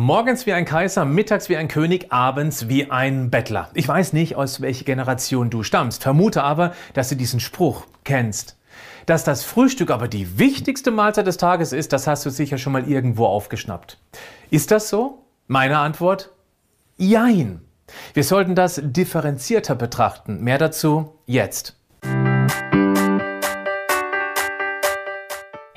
Morgens wie ein Kaiser, mittags wie ein König, abends wie ein Bettler. Ich weiß nicht, aus welcher Generation du stammst, vermute aber, dass du diesen Spruch kennst. Dass das Frühstück aber die wichtigste Mahlzeit des Tages ist, das hast du sicher schon mal irgendwo aufgeschnappt. Ist das so? Meine Antwort? Jein. Wir sollten das differenzierter betrachten. Mehr dazu jetzt.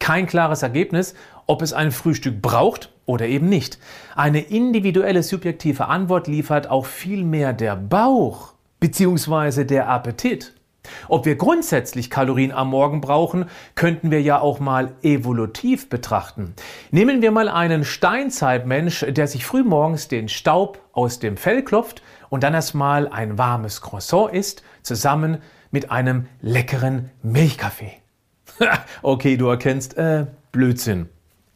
kein klares Ergebnis, ob es ein Frühstück braucht oder eben nicht. Eine individuelle subjektive Antwort liefert auch vielmehr der Bauch bzw. der Appetit. Ob wir grundsätzlich Kalorien am Morgen brauchen, könnten wir ja auch mal evolutiv betrachten. Nehmen wir mal einen Steinzeitmensch, der sich frühmorgens den Staub aus dem Fell klopft und dann erstmal ein warmes Croissant isst, zusammen mit einem leckeren Milchkaffee. okay, du erkennst, äh, Blödsinn.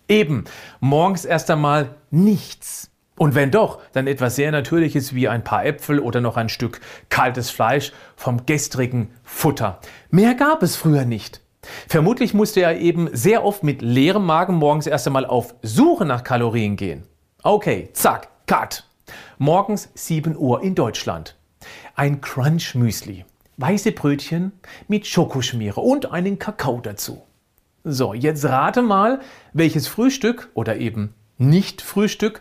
Eben, morgens erst einmal nichts. Und wenn doch, dann etwas sehr Natürliches wie ein paar Äpfel oder noch ein Stück kaltes Fleisch vom gestrigen Futter. Mehr gab es früher nicht. Vermutlich musste er eben sehr oft mit leerem Magen morgens erst einmal auf Suche nach Kalorien gehen. Okay, zack, cut. Morgens 7 Uhr in Deutschland. Ein Crunch-Müsli weiße Brötchen mit Schokoschmiere und einen Kakao dazu. So, jetzt rate mal, welches Frühstück oder eben nicht Frühstück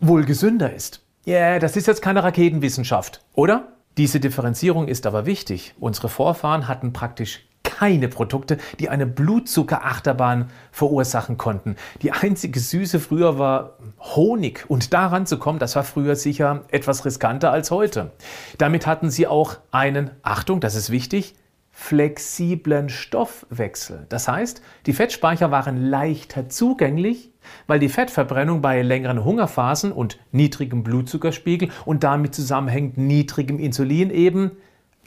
wohl gesünder ist. Ja, yeah, das ist jetzt keine Raketenwissenschaft, oder? Diese Differenzierung ist aber wichtig. Unsere Vorfahren hatten praktisch keine Produkte, die eine Blutzuckerachterbahn verursachen konnten. Die einzige Süße früher war Honig und daran zu kommen, das war früher sicher etwas riskanter als heute. Damit hatten sie auch einen, Achtung, das ist wichtig, flexiblen Stoffwechsel. Das heißt, die Fettspeicher waren leichter zugänglich, weil die Fettverbrennung bei längeren Hungerphasen und niedrigem Blutzuckerspiegel und damit zusammenhängend niedrigem Insulin eben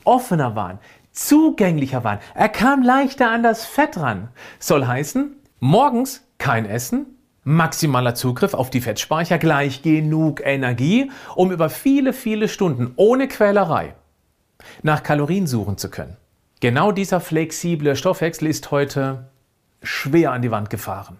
offener waren zugänglicher waren. Er kam leichter an das Fett ran. Soll heißen, morgens kein Essen, maximaler Zugriff auf die Fettspeicher, gleich genug Energie, um über viele, viele Stunden ohne Quälerei nach Kalorien suchen zu können. Genau dieser flexible Stoffwechsel ist heute schwer an die Wand gefahren.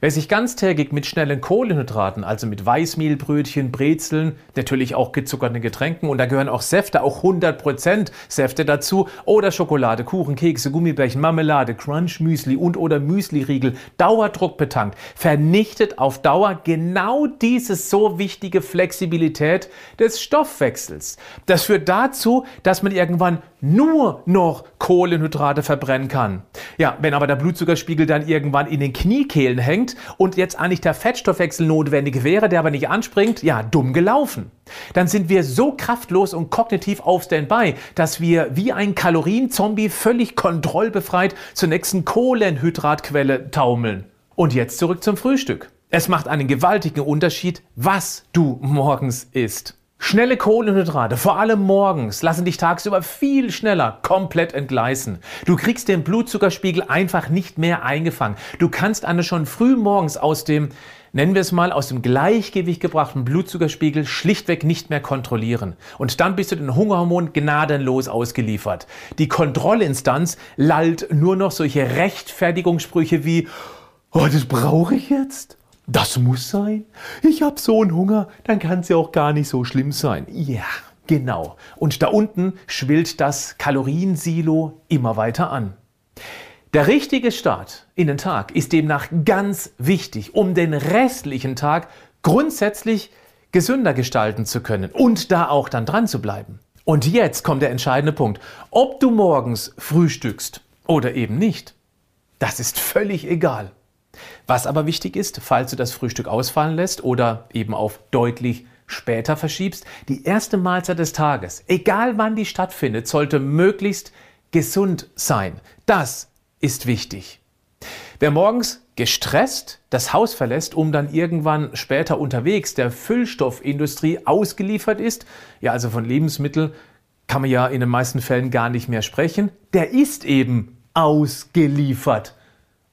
Wer sich ganztägig mit schnellen Kohlenhydraten, also mit Weißmehlbrötchen, Brezeln, natürlich auch gezuckerten Getränken und da gehören auch Säfte, auch 100% Säfte dazu oder Schokolade, Kuchen, Kekse, Gummibärchen, Marmelade, Crunch, Müsli und oder Müsliriegel, Dauerdruck betankt, vernichtet auf Dauer genau diese so wichtige Flexibilität des Stoffwechsels. Das führt dazu, dass man irgendwann nur noch Kohlenhydrate verbrennen kann. Ja, wenn aber der Blutzuckerspiegel dann irgendwann in den Kniekehlen hängt und jetzt eigentlich der Fettstoffwechsel notwendig wäre, der aber nicht anspringt, ja, dumm gelaufen. Dann sind wir so kraftlos und kognitiv auf Standby, dass wir wie ein Kalorienzombie völlig kontrollbefreit zur nächsten Kohlenhydratquelle taumeln. Und jetzt zurück zum Frühstück. Es macht einen gewaltigen Unterschied, was du morgens isst. Schnelle Kohlenhydrate, vor allem morgens, lassen dich tagsüber viel schneller komplett entgleisen. Du kriegst den Blutzuckerspiegel einfach nicht mehr eingefangen. Du kannst eine schon früh morgens aus dem, nennen wir es mal, aus dem Gleichgewicht gebrachten Blutzuckerspiegel schlichtweg nicht mehr kontrollieren. Und dann bist du den Hungerhormon gnadenlos ausgeliefert. Die Kontrollinstanz lallt nur noch solche Rechtfertigungssprüche wie, oh, das brauche ich jetzt? Das muss sein? Ich habe so einen Hunger, dann kann es ja auch gar nicht so schlimm sein. Ja, genau. Und da unten schwillt das Kaloriensilo immer weiter an. Der richtige Start in den Tag ist demnach ganz wichtig, um den restlichen Tag grundsätzlich gesünder gestalten zu können und da auch dann dran zu bleiben. Und jetzt kommt der entscheidende Punkt. Ob du morgens frühstückst oder eben nicht, das ist völlig egal. Was aber wichtig ist, falls du das Frühstück ausfallen lässt oder eben auf deutlich später verschiebst, die erste Mahlzeit des Tages, egal wann die stattfindet, sollte möglichst gesund sein. Das ist wichtig. Wer morgens gestresst das Haus verlässt, um dann irgendwann später unterwegs der Füllstoffindustrie ausgeliefert ist, ja also von Lebensmitteln kann man ja in den meisten Fällen gar nicht mehr sprechen, der ist eben ausgeliefert.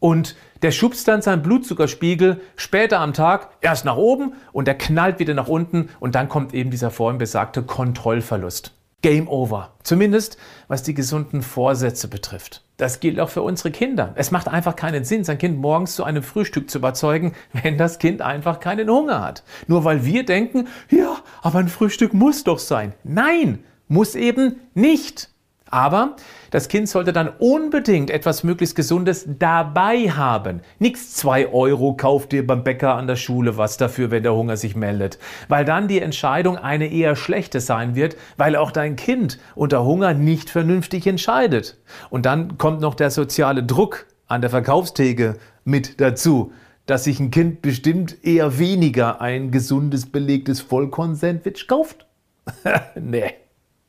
Und der schubst dann seinen Blutzuckerspiegel später am Tag erst nach oben und der knallt wieder nach unten und dann kommt eben dieser vorhin besagte Kontrollverlust. Game over. Zumindest was die gesunden Vorsätze betrifft. Das gilt auch für unsere Kinder. Es macht einfach keinen Sinn, sein Kind morgens zu einem Frühstück zu überzeugen, wenn das Kind einfach keinen Hunger hat. Nur weil wir denken, ja, aber ein Frühstück muss doch sein. Nein, muss eben nicht. Aber das Kind sollte dann unbedingt etwas möglichst Gesundes dabei haben. Nix zwei Euro kauft dir beim Bäcker an der Schule was dafür, wenn der Hunger sich meldet. Weil dann die Entscheidung eine eher schlechte sein wird, weil auch dein Kind unter Hunger nicht vernünftig entscheidet. Und dann kommt noch der soziale Druck an der Verkaufstheke mit dazu dass sich ein Kind bestimmt eher weniger ein gesundes belegtes Vollkorn-Sandwich kauft? nee.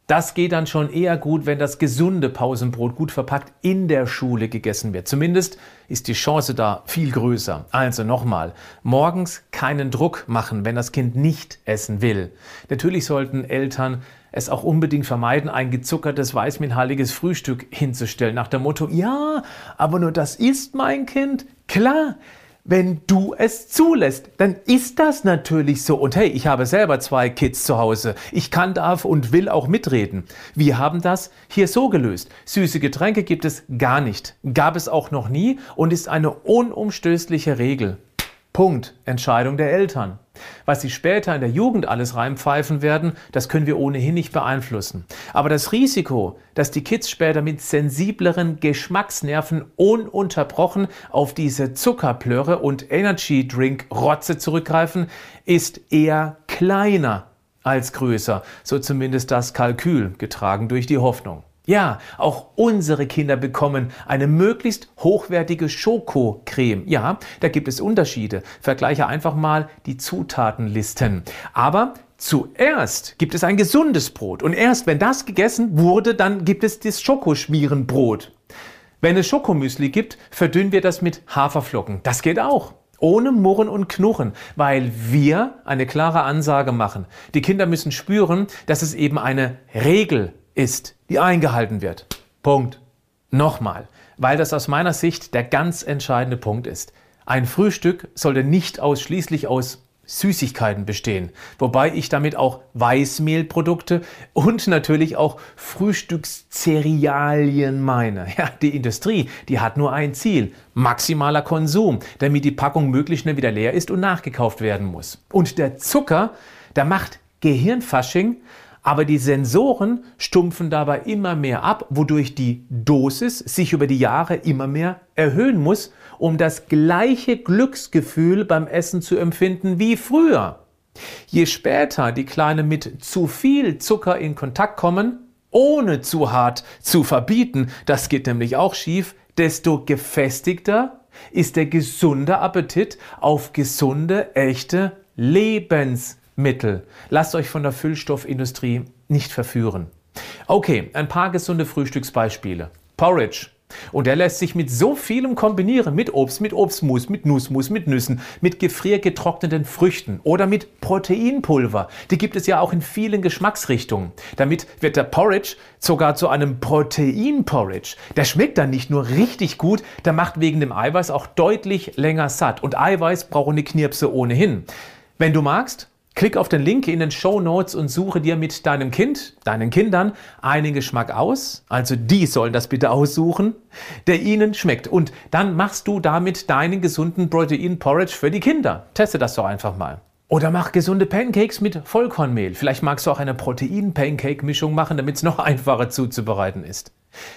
Das geht dann schon eher gut, wenn das gesunde Pausenbrot gut verpackt in der Schule gegessen wird. Zumindest ist die Chance da viel größer. Also nochmal, morgens keinen Druck machen, wenn das Kind nicht essen will. Natürlich sollten Eltern es auch unbedingt vermeiden, ein gezuckertes, weißmehlhaltiges Frühstück hinzustellen, nach dem Motto, ja, aber nur das ist mein Kind. Klar, wenn du es zulässt, dann ist das natürlich so. Und hey, ich habe selber zwei Kids zu Hause. Ich kann, darf und will auch mitreden. Wir haben das hier so gelöst. Süße Getränke gibt es gar nicht. Gab es auch noch nie und ist eine unumstößliche Regel. Punkt. Entscheidung der Eltern. Was sie später in der Jugend alles reinpfeifen werden, das können wir ohnehin nicht beeinflussen. Aber das Risiko, dass die Kids später mit sensibleren Geschmacksnerven ununterbrochen auf diese Zuckerplörre und Energy Drink Rotze zurückgreifen, ist eher kleiner als größer. So zumindest das Kalkül, getragen durch die Hoffnung. Ja, auch unsere Kinder bekommen eine möglichst hochwertige Schokocreme. Ja, da gibt es Unterschiede. Vergleiche einfach mal die Zutatenlisten. Aber Zuerst gibt es ein gesundes Brot und erst wenn das gegessen wurde, dann gibt es das Schokoschmierenbrot. Wenn es Schokomüsli gibt, verdünnen wir das mit Haferflocken. Das geht auch. Ohne Murren und Knurren, weil wir eine klare Ansage machen. Die Kinder müssen spüren, dass es eben eine Regel ist, die eingehalten wird. Punkt. Nochmal, weil das aus meiner Sicht der ganz entscheidende Punkt ist. Ein Frühstück sollte nicht ausschließlich aus Süßigkeiten bestehen, wobei ich damit auch Weißmehlprodukte und natürlich auch Frühstückszerealien meine. Ja, die Industrie, die hat nur ein Ziel, maximaler Konsum, damit die Packung möglichst schnell wieder leer ist und nachgekauft werden muss. Und der Zucker, der macht Gehirnfasching aber die Sensoren stumpfen dabei immer mehr ab, wodurch die Dosis sich über die Jahre immer mehr erhöhen muss, um das gleiche Glücksgefühl beim Essen zu empfinden wie früher. Je später die Kleinen mit zu viel Zucker in Kontakt kommen, ohne zu hart zu verbieten, das geht nämlich auch schief, desto gefestigter ist der gesunde Appetit auf gesunde, echte Lebensmittel. Mittel. Lasst euch von der Füllstoffindustrie nicht verführen. Okay, ein paar gesunde Frühstücksbeispiele. Porridge. Und der lässt sich mit so vielem kombinieren. Mit Obst, mit Obstmus, mit Nussmus, mit Nüssen, mit gefriergetrockneten Früchten oder mit Proteinpulver. Die gibt es ja auch in vielen Geschmacksrichtungen. Damit wird der Porridge sogar zu einem Proteinporridge. Der schmeckt dann nicht nur richtig gut, der macht wegen dem Eiweiß auch deutlich länger satt. Und Eiweiß brauchen eine Knirpse ohnehin. Wenn du magst, Klick auf den Link in den Show Notes und suche dir mit deinem Kind, deinen Kindern einen Geschmack aus. Also die sollen das bitte aussuchen, der ihnen schmeckt. Und dann machst du damit deinen gesunden Protein Porridge für die Kinder. Teste das doch einfach mal. Oder mach gesunde Pancakes mit Vollkornmehl. Vielleicht magst du auch eine Protein-Pancake-Mischung machen, damit es noch einfacher zuzubereiten ist.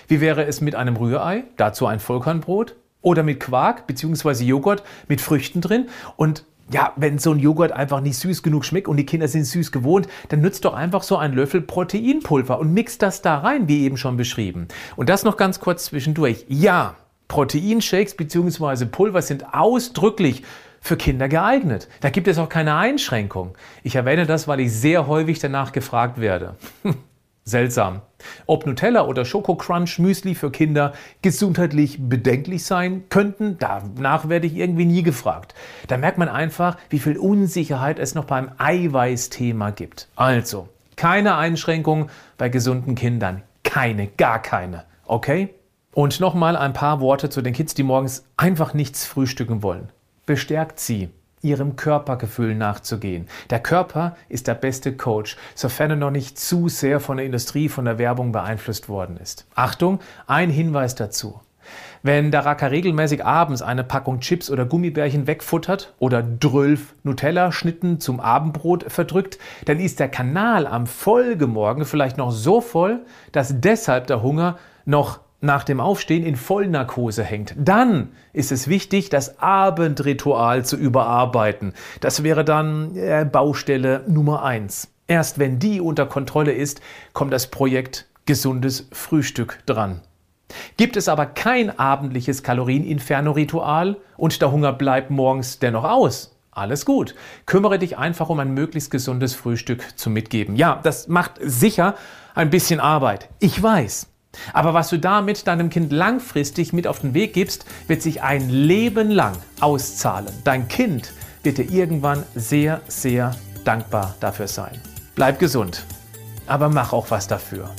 Wie wäre es mit einem Rührei? Dazu ein Vollkornbrot? Oder mit Quark bzw. Joghurt mit Früchten drin und ja, wenn so ein Joghurt einfach nicht süß genug schmeckt und die Kinder sind süß gewohnt, dann nützt doch einfach so ein Löffel Proteinpulver und mixt das da rein, wie eben schon beschrieben. Und das noch ganz kurz zwischendurch. Ja, Proteinshakes bzw. Pulver sind ausdrücklich für Kinder geeignet. Da gibt es auch keine Einschränkung. Ich erwähne das, weil ich sehr häufig danach gefragt werde. Seltsam. Ob Nutella oder Schoko Crunch Müsli für Kinder gesundheitlich bedenklich sein könnten, danach werde ich irgendwie nie gefragt. Da merkt man einfach, wie viel Unsicherheit es noch beim Eiweißthema gibt. Also, Keine Einschränkungen bei gesunden Kindern. Keine, gar keine. Okay? Und nochmal ein paar Worte zu den Kids, die morgens einfach nichts frühstücken wollen. Bestärkt sie, ihrem Körpergefühl nachzugehen. Der Körper ist der beste Coach, sofern er noch nicht zu sehr von der Industrie, von der Werbung beeinflusst worden ist. Achtung, ein Hinweis dazu. Wenn der Racker regelmäßig abends eine Packung Chips oder Gummibärchen wegfuttert oder 12 Nutella-Schnitten zum Abendbrot verdrückt, dann ist der Kanal am Folgemorgen vielleicht noch so voll, dass deshalb der Hunger noch nach dem Aufstehen in Vollnarkose hängt. Dann ist es wichtig, das Abendritual zu überarbeiten. Das wäre dann äh, Baustelle Nummer eins. Erst wenn die unter Kontrolle ist, kommt das Projekt gesundes Frühstück dran. Gibt es aber kein abendliches Kalorieninferno-Ritual und der Hunger bleibt morgens dennoch aus, alles gut. Kümmere dich einfach um ein möglichst gesundes Frühstück zu mitgeben. Ja, das macht sicher ein bisschen Arbeit. Ich weiß. Aber was du damit deinem Kind langfristig mit auf den Weg gibst, wird sich ein Leben lang auszahlen. Dein Kind wird dir irgendwann sehr, sehr dankbar dafür sein. Bleib gesund, aber mach auch was dafür.